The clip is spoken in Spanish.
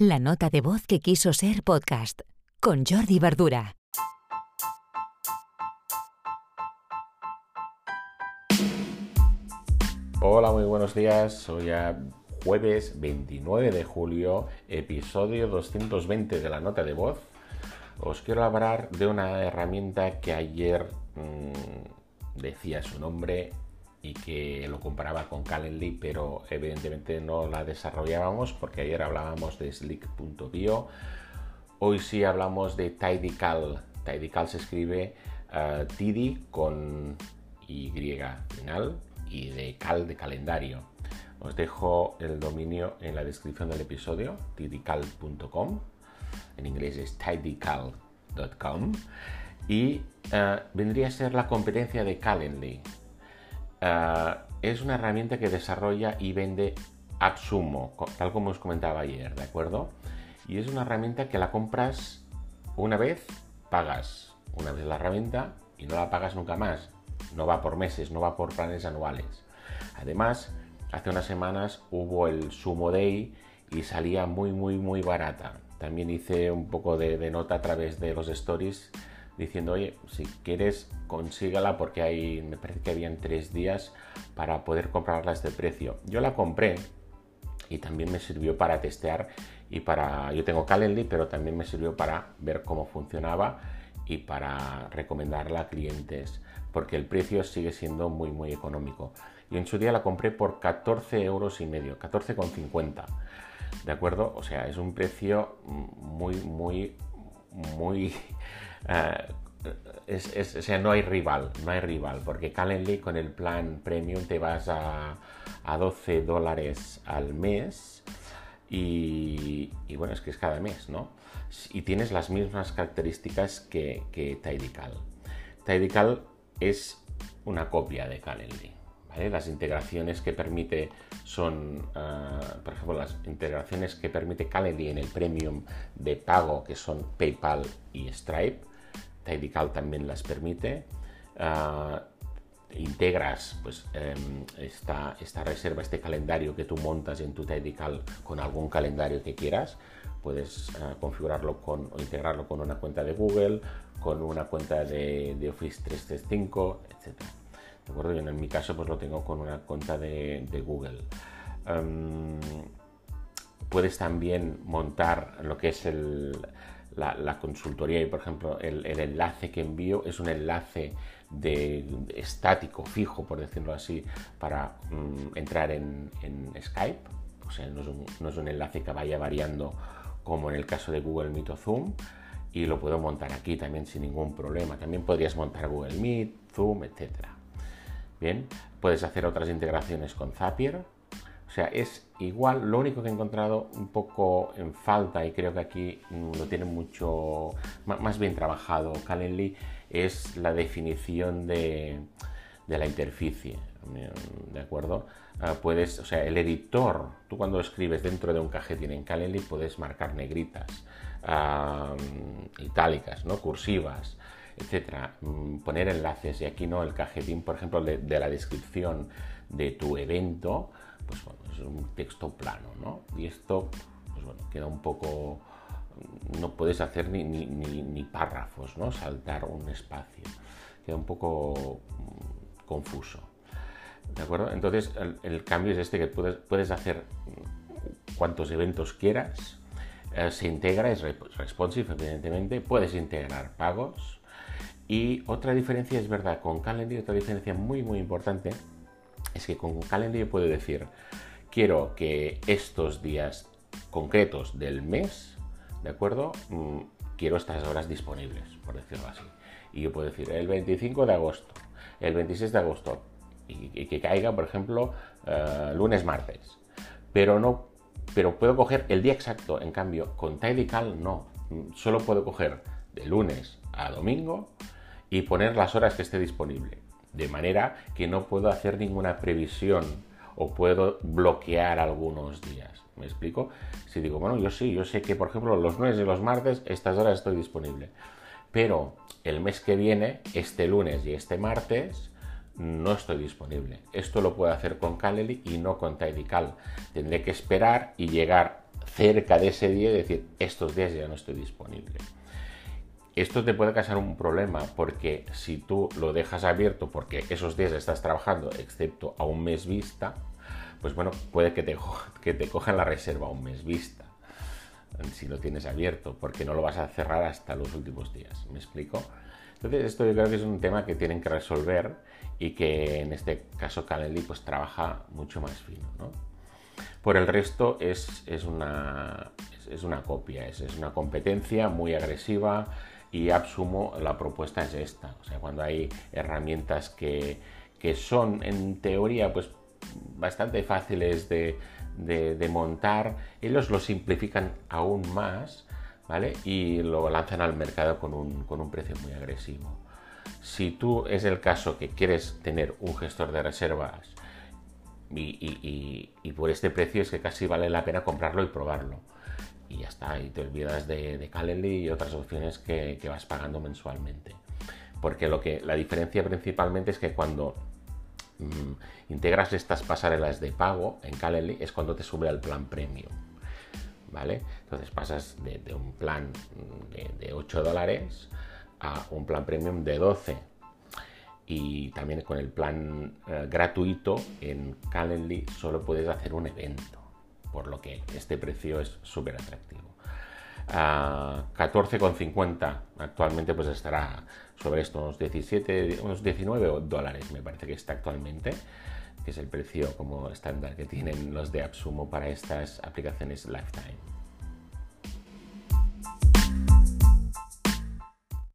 La nota de voz que quiso ser podcast con Jordi Verdura. Hola, muy buenos días. Hoy ya jueves 29 de julio, episodio 220 de la nota de voz. Os quiero hablar de una herramienta que ayer mmm, decía su nombre y que lo comparaba con Calendly, pero evidentemente no la desarrollábamos porque ayer hablábamos de Slick.bio. Hoy sí hablamos de Tidycal. Tidycal se escribe uh, Tidy con Y final y de cal de calendario. Os dejo el dominio en la descripción del episodio, tidycal.com. En inglés es tidycal.com. Y uh, vendría a ser la competencia de Calendly. Uh, es una herramienta que desarrolla y vende Absumo, tal como os comentaba ayer, ¿de acuerdo? Y es una herramienta que la compras una vez, pagas una vez la herramienta y no la pagas nunca más. No va por meses, no va por planes anuales. Además, hace unas semanas hubo el Sumo Day y salía muy, muy, muy barata. También hice un poco de nota a través de los stories diciendo, oye, si quieres, consígala porque hay, me parece que habían tres días para poder comprarla a este precio. Yo la compré y también me sirvió para testear y para, yo tengo Calendly, pero también me sirvió para ver cómo funcionaba y para recomendarla a clientes, porque el precio sigue siendo muy, muy económico. Y en su día la compré por 14 euros y medio, 14,50. ¿De acuerdo? O sea, es un precio muy, muy, muy Uh, es, es, o sea, no hay rival, no hay rival, porque Calendly con el plan premium te vas a, a 12 dólares al mes y, bueno, es que es cada mes, ¿no? Y tienes las mismas características que, que Tidycal. Tidycal es una copia de Calendly. Las integraciones que permite son, uh, por ejemplo, las integraciones que permite Calendly en el premium de pago, que son PayPal y Stripe Tidycal también las permite. Uh, integras pues, um, esta, esta, reserva, este calendario que tú montas en tu Tidycal con algún calendario que quieras. Puedes uh, configurarlo con, o integrarlo con una cuenta de Google, con una cuenta de, de Office 365, etc. ¿De acuerdo? Yo en mi caso pues lo tengo con una cuenta de, Google. Um, puedes también montar lo que es el, la, consultoría y, por ejemplo, el, enlace que envío es un enlace de, estático, fijo, por decirlo así, para mm, entrar en, Skype. O sea, no es, un, enlace que vaya variando como en el caso de Google Meet o Zoom. Y lo puedo montar aquí también sin ningún problema. También podrías montar Google Meet, Zoom, etc. Bien, puedes hacer otras integraciones con Zapier, o sea, es igual, lo único que he encontrado un poco en falta y creo que aquí lo tiene mucho más bien trabajado Calendly es la definición de, la interficie, ¿de acuerdo? Ah, puedes, o sea, el editor, tú cuando escribes dentro de un cajetín en Calendly puedes marcar negritas, itálicas, ¿no? Cursivas, etcétera, mm, poner enlaces y aquí no, el cajetín, por ejemplo, de la descripción de tu evento, pues bueno, es un texto plano, ¿no? Y esto, pues bueno, queda un poco, no puedes hacer ni, ni, párrafos, ¿no? Saltar un espacio, queda un poco mm, confuso. ¿De acuerdo? Entonces el, cambio es este que puedes, puedes hacer cuantos eventos quieras, eh, se integra, es responsive evidentemente, puedes integrar pagos y otra diferencia es verdad, con Calendly otra diferencia muy muy importante es que con Calendly puedo decir, quiero que estos días concretos del mes, ¿de acuerdo? Mm, quiero estas horas disponibles, por decirlo así. Y yo puedo decir el 25 de agosto, el 26 de agosto, y, que caiga, por ejemplo, eh, lunes, martes. Pero no, pero puedo coger el día exacto. En cambio, con Tidycal no. Solo puedo coger de lunes a domingo y poner las horas que esté disponible de manera que no puedo hacer ninguna previsión o puedo bloquear algunos días. ¿Me explico? Si digo, bueno, yo sí, yo sé que por ejemplo los lunes y los martes estas horas estoy disponible, pero el mes que viene, este lunes y este martes, no estoy disponible. Esto lo puedo hacer con Calendly y no con Tidycal. Tendré que esperar y llegar cerca de ese día y decir, estos días ya no estoy disponible. Esto te puede causar un problema porque si tú lo dejas abierto porque esos días estás trabajando, excepto a un mes vista, pues bueno, puede que te, que te cojan la reserva a un mes vista si lo tienes abierto, porque no lo vas a cerrar hasta los últimos días. ¿Me explico? Entonces, esto yo creo que es un tema que tienen que resolver y que en este caso Calendly pues trabaja mucho más fino. ¿no? Por el resto es, es, una, es, una copia, es, es, una competencia muy agresiva y Absumo la propuesta es esta. Cuando hay herramientas que, que son en teoría pues bastante fáciles de, de, montar, ellos lo simplifican aún más, ¿vale? Y lo lanzan al mercado con un, con un precio muy agresivo. Si tú es el caso que quieres tener un gestor de reservas y, por este precio es que casi vale la pena comprarlo y probarlo. Y ya está, y te olvidas de, de Calendly y otras opciones que, que vas pagando mensualmente. Porque lo que, la diferencia principalmente es que cuando Mm, integras estas pasarelas de pago en Calendly es cuando te sube al plan premium. ¿Vale? Entonces pasas de, un plan de, 8 dólares a un plan premium de 12. Y también con el plan eh, gratuito en Calendly solo puedes hacer un evento, por lo que este precio es súper atractivo. 14,50 actualmente pues estará sobre esto, unos 17, unos 19 dólares me parece que está actualmente, que es el precio como estándar que tienen los de Absumo para estas aplicaciones Lifetime.